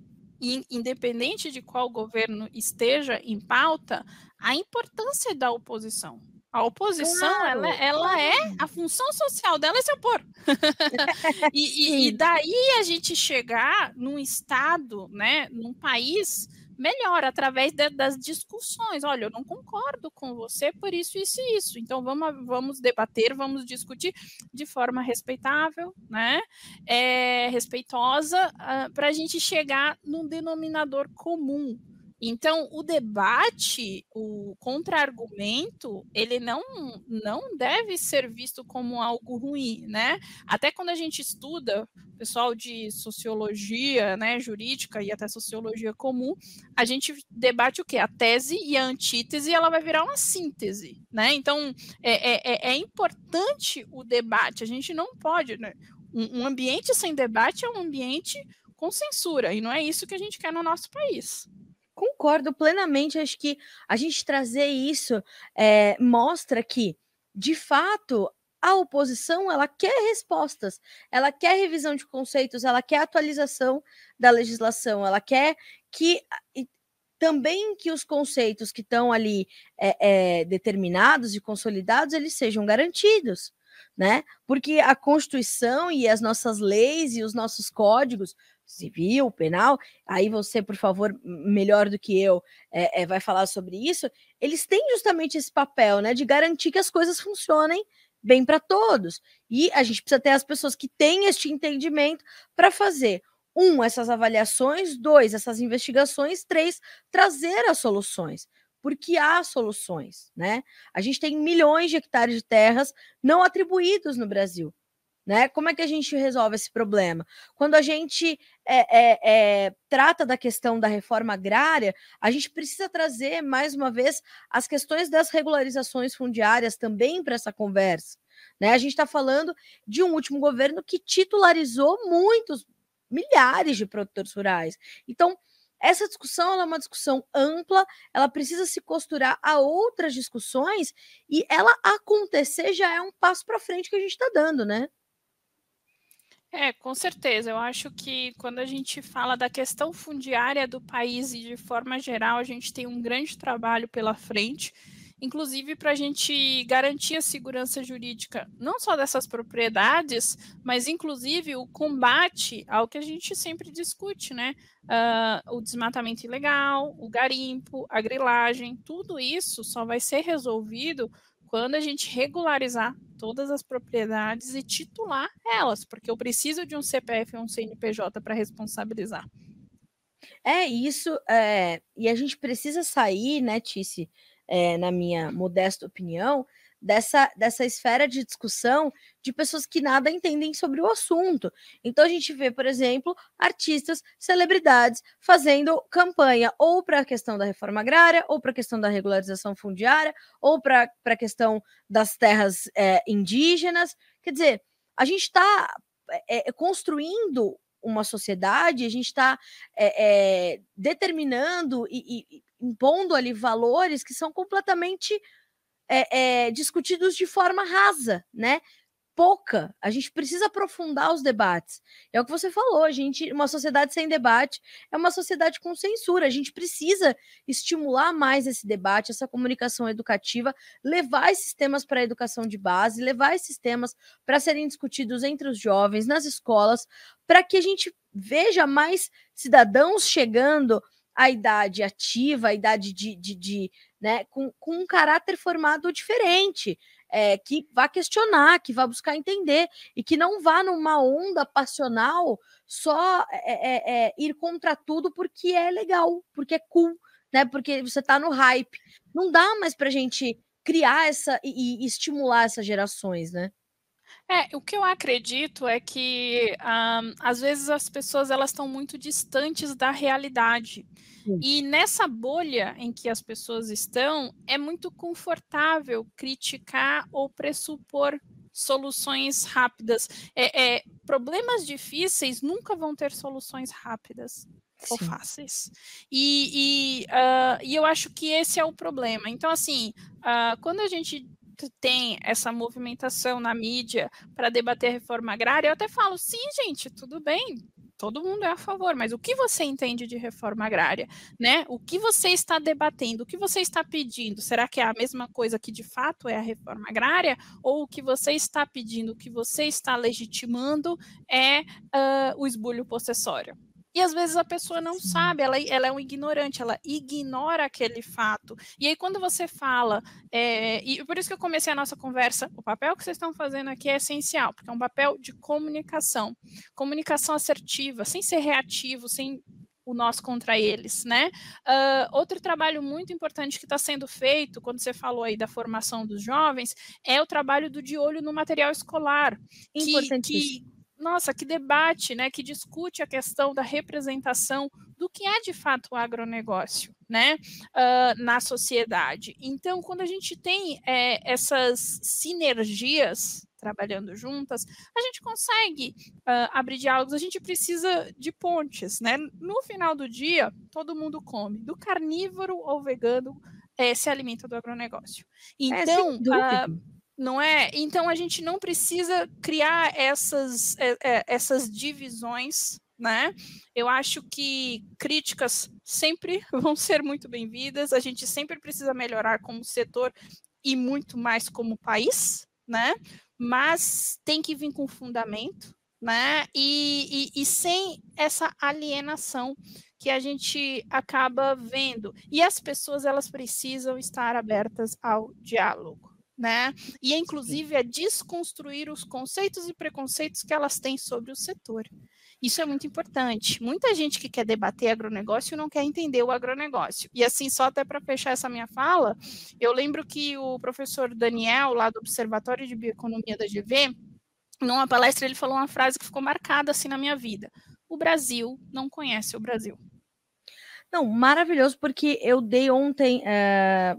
independente de qual governo esteja em pauta, a importância da oposição. A oposição, claro. ela, ela é, a função social dela é se opor. *laughs* e, e, e, daí a gente chegar num estado, né, num país melhor, através de, das discussões. Olha, eu não concordo com você por isso, isso e isso. Então vamos, vamos debater, vamos discutir de forma respeitável, né? É, respeitosa, uh, ah, para a gente chegar num denominador comum então, o debate, o contra-argumento, ele não, não deve ser visto como algo ruim, né? Até quando a gente estuda, pessoal de sociologia, né, jurídica e até sociologia comum, a gente debate o quê? A tese e a antítese, ela vai virar uma síntese, né? Então, é, é, é, é importante o debate, a gente não pode, né? Um, um ambiente sem debate é um ambiente com censura, e não é isso que a gente quer no nosso país. Concordo plenamente. Acho que a gente trazer isso é, mostra que, de fato, a oposição ela quer respostas, ela quer revisão de conceitos, ela quer atualização da legislação, ela quer que também que os conceitos que estão ali é, é, determinados e consolidados eles sejam garantidos, né? Porque a Constituição e as nossas leis e os nossos códigos civil, penal, aí você, por favor, melhor do que eu, é, é, vai falar sobre isso, eles têm justamente esse papel, né, de garantir que as coisas funcionem bem para todos. E a gente precisa ter as pessoas que têm este entendimento para fazer um, essas avaliações, dois, essas investigações, três, trazer as soluções, porque há soluções, né? A gente tem milhões de hectares de terras não atribuídos no Brasil. Né? Como é que a gente resolve esse problema? Quando a gente é, é, é, trata da questão da reforma agrária, a gente precisa trazer, mais uma vez, as questões das regularizações fundiárias também para essa conversa. Né? A gente está falando de um último governo que titularizou muitos, milhares de produtores rurais. Então, essa discussão é uma discussão ampla, ela precisa se costurar a outras discussões e ela acontecer já é um passo para frente que a gente está dando, né? É, com certeza. Eu acho que quando a gente fala da questão fundiária do país e de forma geral, a gente tem um grande trabalho pela frente, inclusive para a gente garantir a segurança jurídica, não só dessas propriedades, mas inclusive o combate ao que a gente sempre discute, né? Uh, o desmatamento ilegal, o garimpo, a grilagem, tudo isso só vai ser resolvido quando a gente regularizar todas as propriedades e titular elas, porque eu preciso de um CPF ou um CNPJ para responsabilizar. É isso, é, e a gente precisa sair, né, Tice, é, na minha modesta opinião, dessa, dessa esfera de discussão de pessoas que nada entendem sobre o assunto. Então a gente vê, por exemplo, artistas, celebridades fazendo campanha ou para a questão da reforma agrária, ou para a questão da regularização fundiária, ou para a questão das terras é, indígenas. Quer dizer, a gente está é, é, construindo uma sociedade, a gente está é, determinando e, e impondo ali valores que são completamente é, é, discutidos de forma rasa, né? Pouca. A gente precisa aprofundar os debates. É o que você falou, a gente, uma sociedade sem debate é uma sociedade com censura. A gente precisa estimular mais esse debate, essa comunicação educativa, levar esses temas para a educação de base, levar esses temas para serem discutidos entre os jovens, nas escolas, para que a gente veja mais cidadãos chegando à idade ativa, à idade de, de, de né, com, com um caráter formado diferente, é, que vá questionar, que vá buscar entender e que não vá numa onda passional só é, é, ir contra tudo porque é legal, porque é cool, né? Porque você está no hype. Não dá mais para gente criar essa e, e estimular essas gerações, né? É, o que eu acredito é que um, às vezes as pessoas elas estão muito distantes da realidade. E nessa bolha em que as pessoas estão, é muito confortável criticar ou pressupor soluções rápidas. É, é, problemas difíceis nunca vão ter soluções rápidas Sim. ou fáceis. E, e, uh, e, eu acho que esse é o problema. Então, assim, uh, quando a gente tem essa movimentação na mídia para debater a reforma agrária, eu até falo, sim, gente, tudo bem, todo mundo é a favor, mas o que você entende de reforma agrária, né? O que você está debatendo, o que você está pedindo? Será que é a mesma coisa que de fato é a reforma agrária? Ou o que você está pedindo, o que você está legitimando é uh, o esbulho possessório? E às vezes a pessoa não sabe, ela, ela é um ignorante, ela ignora aquele fato. E aí, quando você fala, é, e por isso que eu comecei a nossa conversa, o papel que vocês estão fazendo aqui é essencial, porque é um papel de comunicação, comunicação assertiva, sem ser reativo, sem o nós contra eles, né? Uh, outro trabalho muito importante que está sendo feito, quando você falou aí da formação dos jovens, é o trabalho do de olho no material escolar, que, que nossa, que debate, né, que discute a questão da representação do que é de fato o agronegócio, né, uh, na sociedade. Então, quando a gente tem é, essas sinergias trabalhando juntas, a gente consegue uh, abrir diálogos, a gente precisa de pontes, né? No final do dia, todo mundo come, do carnívoro ao vegano, é, se alimenta do agronegócio. É, então, é, não é? Então a gente não precisa criar essas, é, é, essas divisões, né? Eu acho que críticas sempre *laughs* vão ser muito bem-vindas, a gente sempre precisa melhorar como setor e muito mais como país, né? Mas tem que vir com fundamento, né? E, e, e sem essa alienação que a gente acaba vendo. E as pessoas elas precisam estar abertas ao diálogo né? E inclusive é desconstruir os conceitos e preconceitos que elas têm sobre o setor. Isso é muito importante. Muita gente que quer debater agronegócio não quer entender o agronegócio. E assim, só até para fechar essa minha fala, eu lembro que o professor Daniel, lá do Observatório de Bioeconomia da GV, numa palestra ele falou uma frase que ficou marcada assim na minha vida. O Brasil não conhece o Brasil. Não, maravilhoso, porque eu dei ontem é,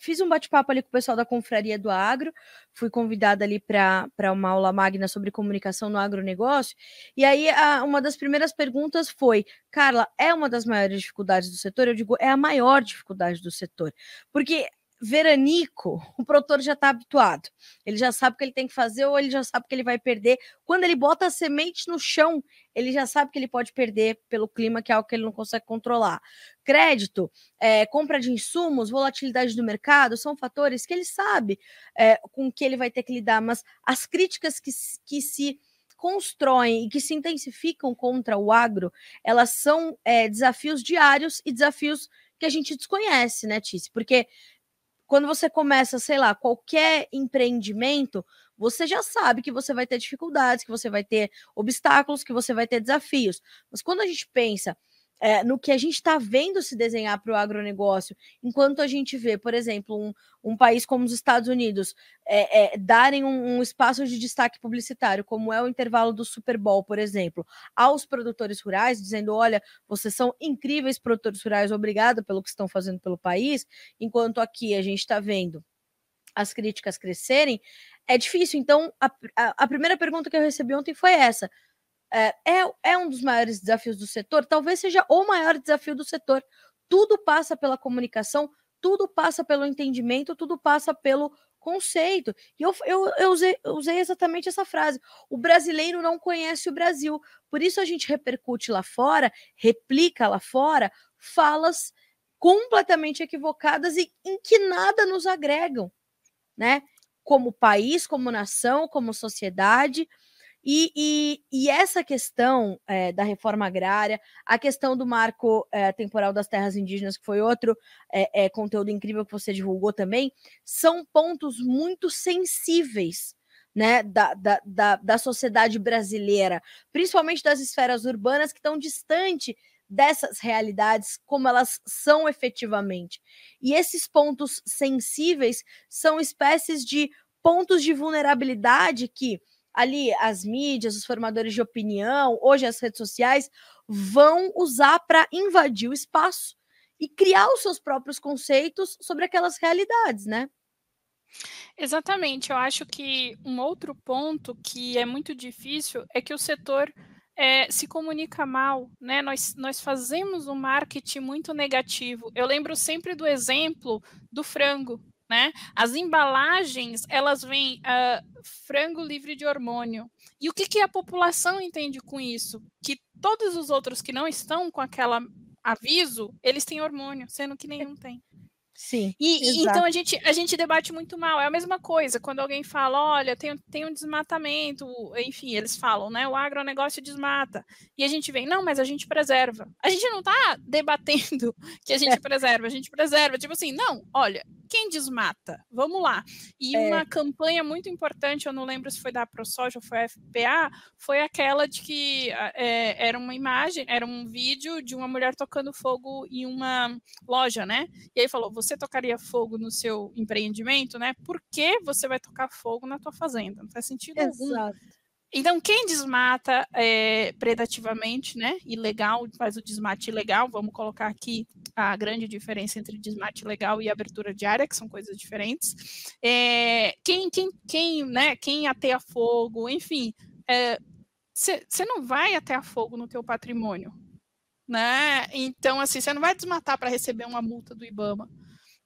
fiz um bate-papo ali com o pessoal da Confraria do Agro, fui convidada ali para uma aula magna sobre comunicação no agronegócio, e aí a, uma das primeiras perguntas foi, Carla, é uma das maiores dificuldades do setor? Eu digo, é a maior dificuldade do setor, porque veranico, o produtor já está habituado. Ele já sabe o que ele tem que fazer ou ele já sabe que ele vai perder. Quando ele bota a semente no chão, ele já sabe que ele pode perder pelo clima, que é algo que ele não consegue controlar. Crédito, é, compra de insumos, volatilidade do mercado, são fatores que ele sabe é, com que ele vai ter que lidar, mas as críticas que, que se constroem e que se intensificam contra o agro, elas são é, desafios diários e desafios que a gente desconhece, né, Tice? Porque quando você começa, sei lá, qualquer empreendimento, você já sabe que você vai ter dificuldades, que você vai ter obstáculos, que você vai ter desafios. Mas quando a gente pensa é, no que a gente está vendo se desenhar para o agronegócio, enquanto a gente vê, por exemplo, um, um país como os Estados Unidos é, é, darem um, um, espaço de destaque publicitário, como é o intervalo do Super Bowl, por exemplo, aos produtores rurais, dizendo: olha, vocês são incríveis produtores rurais, obrigado pelo que estão fazendo pelo país, enquanto aqui a gente está vendo as críticas crescerem, é difícil. Então, a, a, a primeira pergunta que eu recebi ontem foi essa é, é, é um dos maiores desafios do setor, talvez seja o maior desafio do setor. Tudo passa pela comunicação, tudo passa pelo entendimento, tudo passa pelo conceito. E eu, eu, eu, usei, eu usei exatamente essa frase. O brasileiro não conhece o Brasil. Por isso a gente repercute lá fora, replica lá fora, falas completamente equivocadas e em que nada nos agregam, né? Como país, como nação, como sociedade. E, e, e, essa questão é, da reforma agrária, a questão do marco é, temporal das terras indígenas, que foi outro é, conteúdo incrível que você divulgou também, são pontos muito sensíveis né, da, da, da, da sociedade brasileira, principalmente das esferas urbanas que estão distante dessas realidades como elas são efetivamente. E esses pontos sensíveis são espécies de pontos de vulnerabilidade que ali as mídias, os formadores de opinião, hoje as redes sociais, vão usar para invadir o espaço e criar os seus próprios conceitos sobre aquelas realidades, né? Exatamente. Eu acho que um outro ponto que é muito difícil é que o setor é, se comunica mal, né? Nós, nós fazemos um marketing muito negativo. Eu lembro sempre do exemplo do frango, né? As embalagens, elas vêm uh, frango livre de hormônio. E o que, que a população entende com isso? Que todos os outros que não estão com aquela aviso, eles têm hormônio, sendo que nenhum tem. Sim. E, então a gente, a gente debate muito mal. É a mesma coisa quando alguém fala: olha, tem, tem um desmatamento, enfim, eles falam, né? O agronegócio desmata. E a gente vem, não, mas a gente preserva. A gente não está debatendo *laughs* que a gente é. preserva, a gente preserva. Tipo assim, não, olha, quem desmata? Vamos lá. E é. uma campanha muito importante, eu não lembro se foi da ProSoja ou foi a FPA, foi aquela de que é, era uma imagem, era um vídeo de uma mulher tocando fogo em uma loja, né? E aí falou: você tocaria fogo no seu empreendimento, né? Por que você vai tocar fogo na tua fazenda? Não faz sentido Exato. algum. Então, quem desmata é, predativamente, né, ilegal, faz o desmate ilegal, vamos colocar aqui a grande diferença entre desmate legal e abertura de área, que são coisas diferentes. É, quem, quem, quem, né, quem ateia fogo, enfim, você é, não vai atear fogo no teu patrimônio, né? Então, assim, você não vai desmatar para receber uma multa do IBAMA,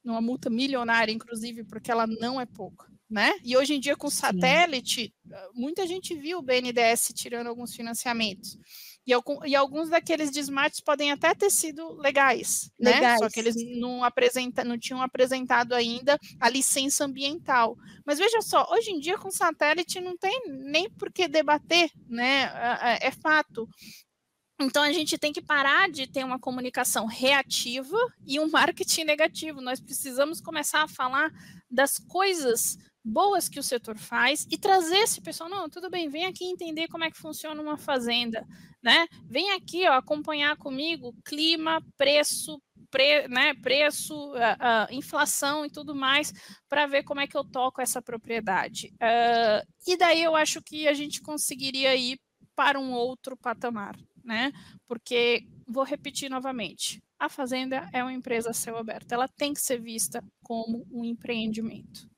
uma multa milionária, inclusive, porque ela não é pouca né? E hoje em dia, com satélite, Sim. muita gente viu o BNDES tirando alguns financiamentos. E, e, alguns daqueles desmates podem até ter sido legais, legais. né? Só que eles não, apresenta, não tinham apresentado ainda a licença ambiental. Mas veja só, hoje em dia com satélite não tem nem por que debater, né? É, é fato. Então a gente tem que parar de ter uma comunicação reativa e um *laughs* marketing negativo. Nós precisamos começar a falar das coisas boas que o setor faz e trazer esse pessoal, não, tudo bem, vem aqui entender como é que funciona uma fazenda, né? Vem aqui, ó, acompanhar comigo clima, preço, pre, né, preço, uh, uh, inflação e tudo mais, para ver como é que eu toco essa propriedade. Uh, e daí eu acho que a gente conseguiria ir para um outro patamar, né? Porque vou repetir novamente, a fazenda é uma empresa a céu aberto, ela tem que ser vista como um empreendimento.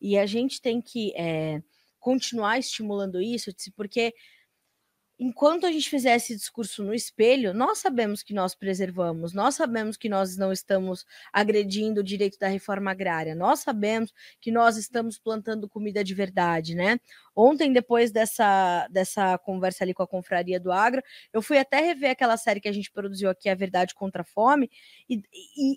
E a gente tem que é, continuar estimulando isso, porque enquanto a gente fizer esse discurso no espelho, nós sabemos que nós preservamos, nós sabemos que nós não estamos agredindo o direito da reforma agrária, nós sabemos que nós estamos plantando comida de verdade, né? Ontem, depois dessa, dessa conversa ali com a Confraria do Agro, eu fui até rever aquela série que a gente produziu aqui, A Verdade contra a Fome, e,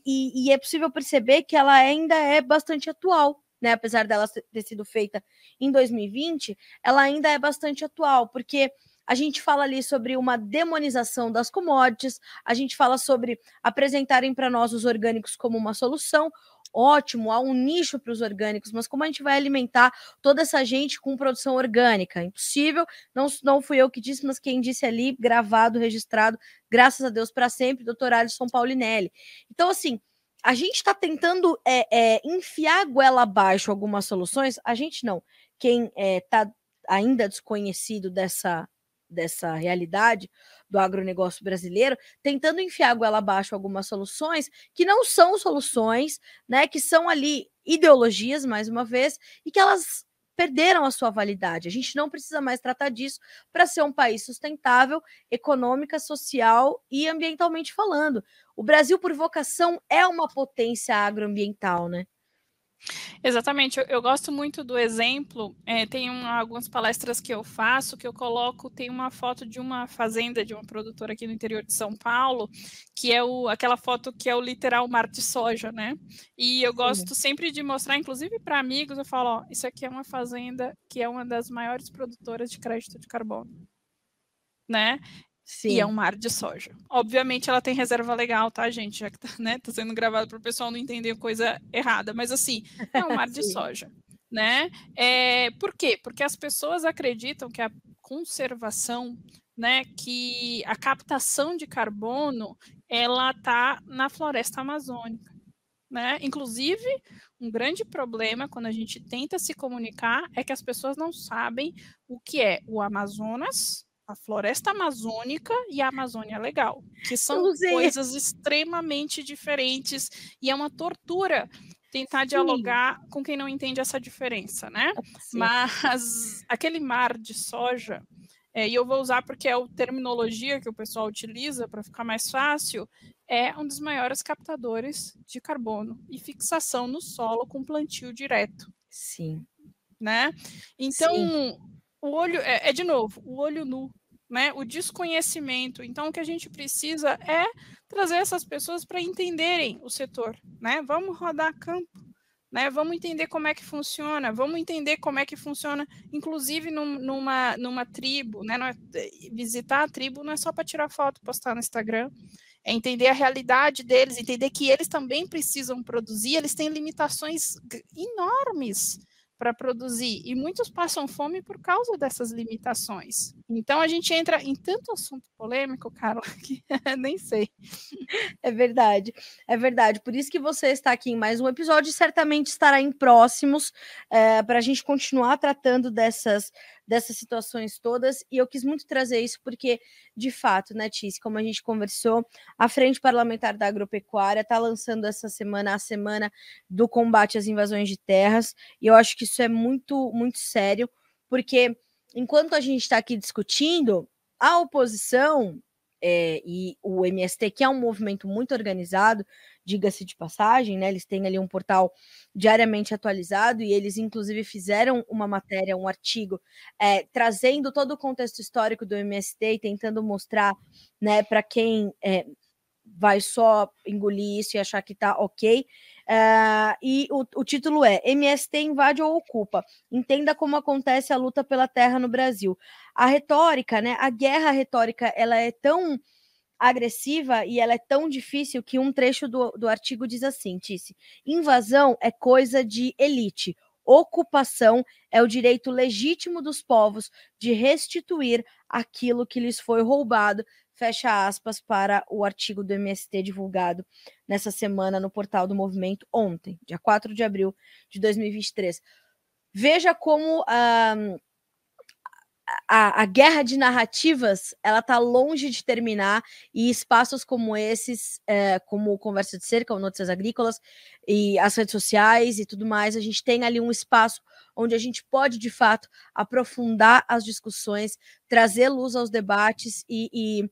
e, e é possível perceber que ela ainda é bastante atual né, apesar dela ter sido feita em 2020, ela ainda é bastante atual, porque a gente fala ali sobre uma demonização das commodities, a gente fala sobre apresentarem para nós os orgânicos como uma solução. Ótimo, há um nicho para os orgânicos, mas como a gente vai alimentar toda essa gente com produção orgânica? Impossível, não, não fui eu que disse, mas quem disse ali, gravado, registrado, graças a Deus para sempre, doutor Alisson Paulinelli. Então, assim, a gente está tentando é, é, enfiar a goela abaixo algumas soluções, a gente não. Quem está é, ainda desconhecido dessa, dessa realidade do agronegócio brasileiro, tentando enfiar goela abaixo algumas soluções que não são soluções, né? Que são ali ideologias, mais uma vez, e que elas perderam a sua validade. A gente não precisa mais tratar disso para ser um país sustentável, econômica, social e ambientalmente falando. O Brasil, por vocação, é uma potência agroambiental, né? Exatamente, eu, eu, gosto muito do exemplo. É, tem um, algumas palestras que eu faço que eu coloco, tem uma foto de uma fazenda de uma produtora aqui no interior de São Paulo, que é o, aquela foto que é o literal mar de soja, né? E eu gosto Sim. sempre de mostrar, inclusive para amigos, eu falo, ó, isso aqui é uma fazenda que é uma das maiores produtoras de crédito de carbono. Né? Sim. E é um mar de soja. Obviamente ela tem reserva legal, tá, gente? Já que tá, né, tá sendo gravado para o pessoal não entender coisa errada. Mas assim, é um *laughs* mar de soja. Né? É, por quê? Porque as pessoas acreditam que a conservação, né, que a captação de carbono, ela tá na floresta amazônica. Né? Inclusive, um grande problema quando a gente tenta se comunicar é que as pessoas não sabem o que é o Amazonas, a floresta amazônica e a Amazônia Legal, que são coisas extremamente diferentes e é uma tortura tentar Sim. dialogar com quem não entende essa diferença, né? Sim. Mas aquele mar de soja, é, e eu vou usar porque é a terminologia que o pessoal utiliza para ficar mais fácil, é um dos maiores captadores de carbono e fixação no solo com plantio direto. Sim. Né? Então, Sim. o olho, é, é de novo, o olho nu né, o desconhecimento. Então, o que a gente precisa é trazer essas pessoas para entenderem o setor, né? Vamos rodar campo, né? Vamos entender como é que funciona, vamos entender como é que funciona, inclusive num, numa, numa tribo, né? É, visitar a tribo não é só para tirar foto, postar no Instagram, é entender a realidade deles, entender que eles também precisam produzir, eles têm limitações enormes para produzir e muitos passam fome por causa dessas limitações. Então a gente entra em tanto assunto polêmico, Carla, *laughs* que nem sei. É verdade, é verdade. Por isso que você está aqui em mais um episódio e certamente estará em próximos é, para a gente continuar tratando dessas dessas situações todas, e eu quis muito trazer isso porque, de fato, né, Tis, como a gente conversou, a Frente Parlamentar da Agropecuária está lançando essa semana a semana do combate às invasões de terras, e eu acho que isso é muito, muito sério, porque enquanto a gente está aqui discutindo, a oposição é, e o MST, que é um movimento muito organizado, diga-se de passagem, né? Eles têm ali um portal diariamente atualizado e eles, inclusive, fizeram uma matéria, um artigo, é, trazendo todo o contexto histórico do MST e tentando mostrar, né, para quem é, vai só engolir isso e achar que tá ok. Uh, e o, o, título é MST invade ou ocupa. Entenda como acontece a luta pela terra no Brasil. A retórica, né? A guerra retórica, ela é tão agressiva e ela é tão difícil que um trecho do, do artigo diz assim, Tice, invasão é coisa de elite. Ocupação é o direito legítimo dos povos de restituir aquilo que lhes foi roubado fecha aspas para o artigo do MST divulgado nessa semana no portal do movimento ontem, dia 4 de abril de 2023. Veja como a, a, a guerra de narrativas ela está longe de terminar e espaços como esses, é, como Conversa de Cerca, ou Notícias Agrícolas e as redes sociais e tudo mais, a gente tem ali um espaço onde a gente pode de fato aprofundar as discussões, trazer luz aos debates e, e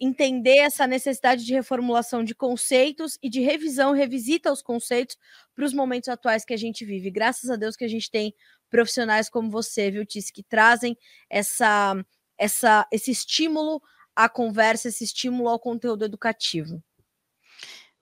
entender essa necessidade de reformulação de conceitos e de revisão, revisita os conceitos para os momentos atuais que a gente vive. Graças a Deus que a gente tem profissionais como você, viu, Tice, que trazem essa, essa, esse estímulo à conversa, esse estímulo ao conteúdo educativo.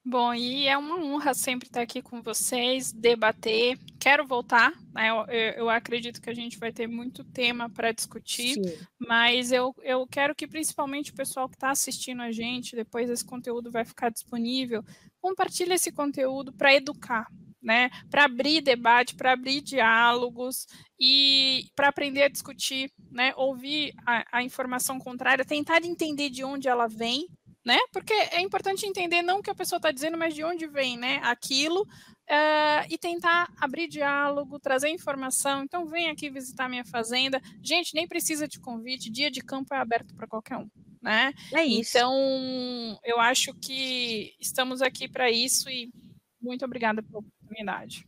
Bom, e é uma honra sempre estar aqui com vocês, debater. Quero voltar, né? eu, eu, acredito que a gente vai ter muito tema para discutir, Sim. mas eu, eu quero que principalmente o pessoal que está assistindo a gente, depois esse conteúdo vai ficar disponível, compartilhe esse conteúdo para educar, né? Para abrir debate, para abrir diálogos e para aprender a discutir, né? Ouvir a, a informação contrária, tentar entender de onde ela vem né? Porque é importante entender não o que a pessoa está dizendo, mas de onde vem, né? Aquilo uh, e tentar abrir diálogo, trazer informação. Então, vem aqui visitar minha fazenda. Gente, nem precisa de convite, dia de campo é aberto para qualquer um. Né? É isso. Então, eu acho que estamos aqui para isso e muito obrigada pela oportunidade.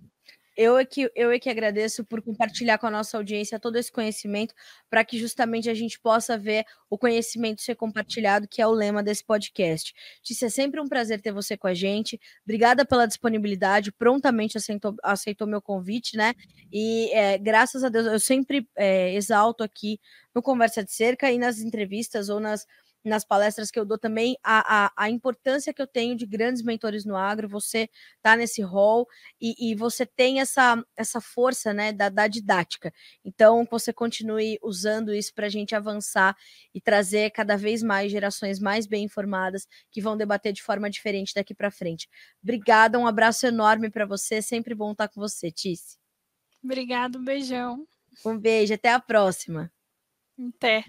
Eu é, que, eu é que agradeço por compartilhar com a nossa audiência todo esse conhecimento, para que justamente a gente possa ver o conhecimento ser compartilhado, que é o lema desse podcast. Tícia, é sempre um prazer ter você com a gente. Obrigada pela disponibilidade, prontamente aceitou, aceitou meu convite, né? E é, graças a Deus, eu sempre é, exalto aqui no Conversa de Cerca e nas entrevistas ou nas nas palestras que eu dou também a, a, a, importância que eu tenho de grandes mentores no agro, você tá nesse rol e, e você tem essa, essa força né, da, da didática. Então, você continue usando isso para a gente avançar e trazer cada vez mais gerações mais bem informadas que vão debater de forma diferente daqui para frente. Obrigada, um abraço enorme para você, sempre bom estar com você, Tice. Obrigado, um beijão. Um beijo, até a próxima. Até.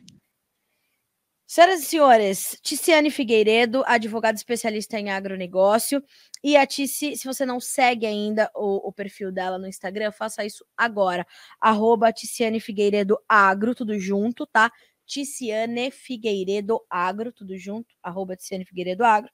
Senhoras e senhores, Ticiane Figueiredo, advogada especialista em agronegócio. E a Tici, se você não segue ainda o, o perfil dela no Instagram, faça isso agora. Arroba Ticiane Figueiredo Agro, tudo junto, tá? Ticiane Figueiredo Agro, tudo junto, arroba Ticiane Figueiredo Agro.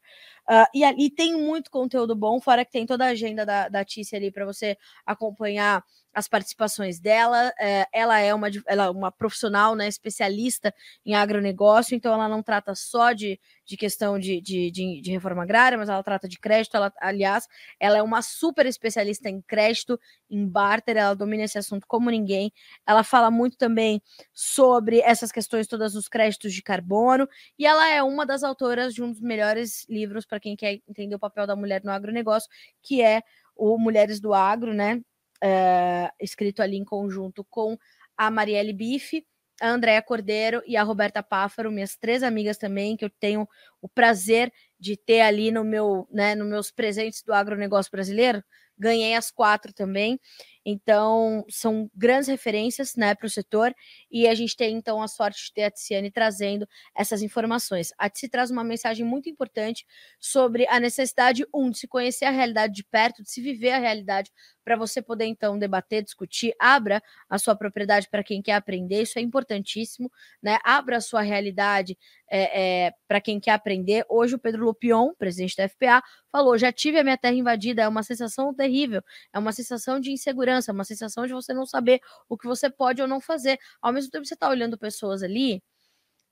Uh, e ali tem muito conteúdo bom, fora que tem toda a agenda da, da Tici ali para você acompanhar as participações dela. É, ela é uma, ela é uma profissional, né, especialista em agronegócio, então ela não trata só de, de questão de, de, de, de reforma agrária, mas ela trata de crédito. Ela, aliás, ela é uma super especialista em crédito, em barter, ela domina esse assunto como ninguém. Ela fala muito também sobre essas questões todas dos créditos de carbono, e ela é uma das autoras de um dos melhores livros para quem quer entender o papel da mulher no agronegócio, que é o Mulheres do Agro, né? Uh, escrito ali em conjunto com a Marielle Bife, a Andréa Cordeiro e a Roberta Páfaro, minhas três amigas também, que eu tenho o prazer de ter ali no meu, né, nos meus presentes do agronegócio brasileiro. Ganhei as quatro também. Então, são grandes referências né, para o setor e a gente tem então a sorte de ter a Tiziane trazendo essas informações. A Tiziane traz uma mensagem muito importante sobre a necessidade, um, de se conhecer a realidade de perto, de se viver a realidade, para você poder então debater, discutir, abra a sua propriedade para quem quer aprender, isso é importantíssimo, né? Abra a sua realidade é, é, para quem quer aprender. Hoje o Pedro Lupion, presidente da FPA, falou: já tive a minha terra invadida, é uma sensação terrível, é uma sensação de insegurança insegurança, uma sensação de você não saber o que você pode ou não fazer. Ao mesmo tempo, você está olhando pessoas ali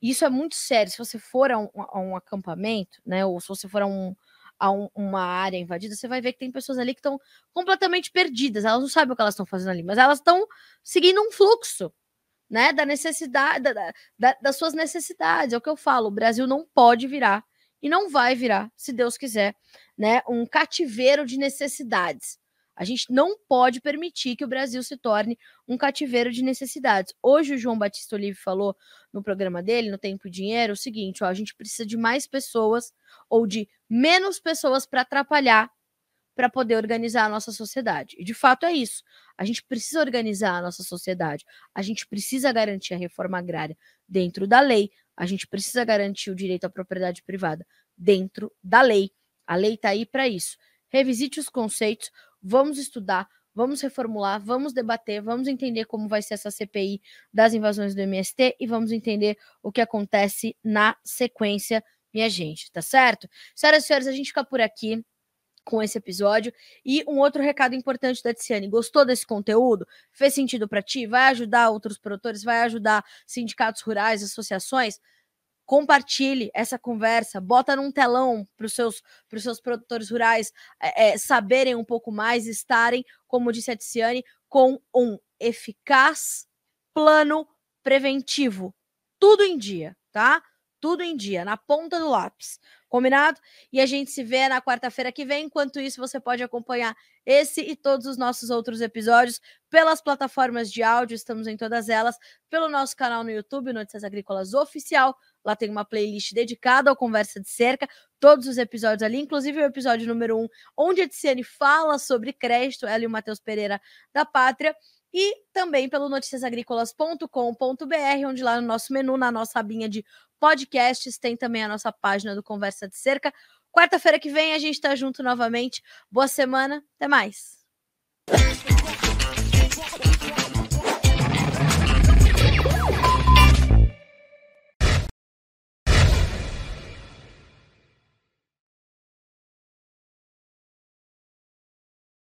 isso é muito sério. Se você for a um, a um acampamento, né, ou se você for a, um, a um, uma área invadida, você vai ver que tem pessoas ali que estão completamente perdidas. Elas não sabem o que elas estão fazendo ali, mas elas estão seguindo um fluxo, né, da necessidade, da, da, das suas necessidades. É o que eu falo. O Brasil não pode virar e não vai virar, se Deus quiser, né, um cativeiro de necessidades. A gente não pode permitir que o Brasil se torne um cativeiro de necessidades. Hoje o João Batista Olive falou no programa dele, no Tempo e Dinheiro, o seguinte: ó, a gente precisa de mais pessoas ou de menos pessoas para atrapalhar para poder organizar a nossa sociedade. E de fato é isso. A gente precisa organizar a nossa sociedade. A gente precisa garantir a reforma agrária dentro da lei. A gente precisa garantir o direito à propriedade privada dentro da lei. A lei está aí para isso. Revisite os conceitos vamos estudar, vamos reformular, vamos debater, vamos entender como vai ser essa CPI das invasões do MST e vamos entender o que acontece na sequência, minha gente, tá certo? Senhoras e senhores, a gente fica por aqui com esse episódio. E um outro recado importante da Tiziane: gostou desse conteúdo? Fez sentido para ti? Vai ajudar outros produtores? Vai ajudar sindicatos rurais, associações? Compartilhe essa conversa, bota num telão para os seus, seus produtores rurais é, é, saberem um pouco mais, estarem, como disse a Tiziane, com um eficaz plano preventivo. Tudo em dia, tá? Tudo em dia, na ponta do lápis. Combinado? E a gente se vê na quarta-feira que vem. Enquanto isso, você pode acompanhar esse e todos os nossos outros episódios pelas plataformas de áudio, estamos em todas elas, pelo nosso canal no YouTube, Notícias Agrícolas Oficial. Lá tem uma playlist dedicada ao Conversa de Cerca, todos os episódios ali, inclusive o episódio número 1, um, onde a Tiziane fala sobre crédito, ela e o Matheus Pereira da Pátria e também pelo noticiasagricolas.com.br, onde lá no nosso menu, na nossa abinha de podcasts, tem também a nossa página do Conversa de Cerca. Quarta-feira que vem a gente está junto novamente. Boa semana, até mais.